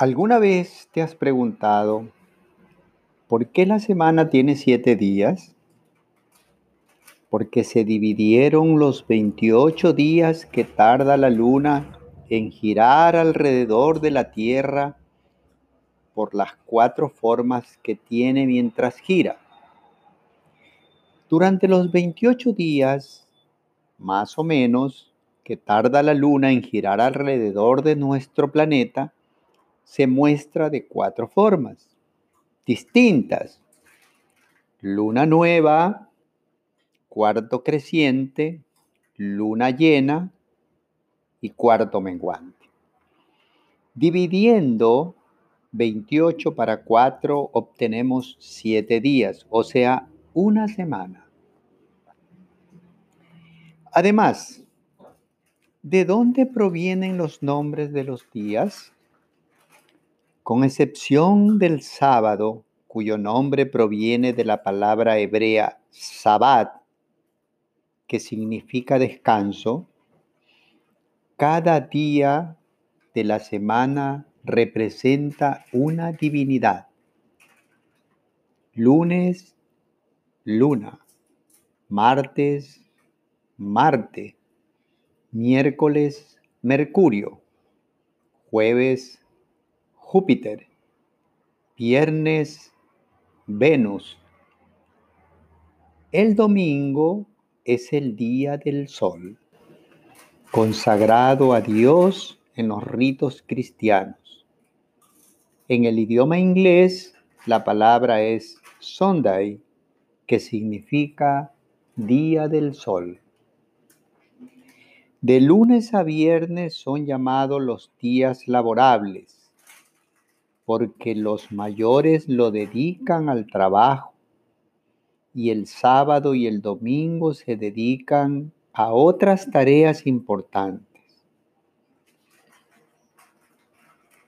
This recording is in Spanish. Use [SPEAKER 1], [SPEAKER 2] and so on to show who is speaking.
[SPEAKER 1] ¿Alguna vez te has preguntado por qué la semana tiene siete días? Porque se dividieron los 28 días que tarda la luna en girar alrededor de la Tierra por las cuatro formas que tiene mientras gira. Durante los 28 días, más o menos, que tarda la luna en girar alrededor de nuestro planeta, se muestra de cuatro formas distintas. Luna nueva, cuarto creciente, luna llena y cuarto menguante. Dividiendo 28 para 4 obtenemos 7 días, o sea, una semana. Además, ¿de dónde provienen los nombres de los días? Con excepción del sábado, cuyo nombre proviene de la palabra hebrea sabbat, que significa descanso, cada día de la semana representa una divinidad. Lunes, luna. Martes, Marte. Miércoles, Mercurio. Jueves, Júpiter. Viernes, Venus. El domingo es el día del sol, consagrado a Dios en los ritos cristianos. En el idioma inglés, la palabra es Sunday, que significa día del sol. De lunes a viernes son llamados los días laborables porque los mayores lo dedican al trabajo y el sábado y el domingo se dedican a otras tareas importantes.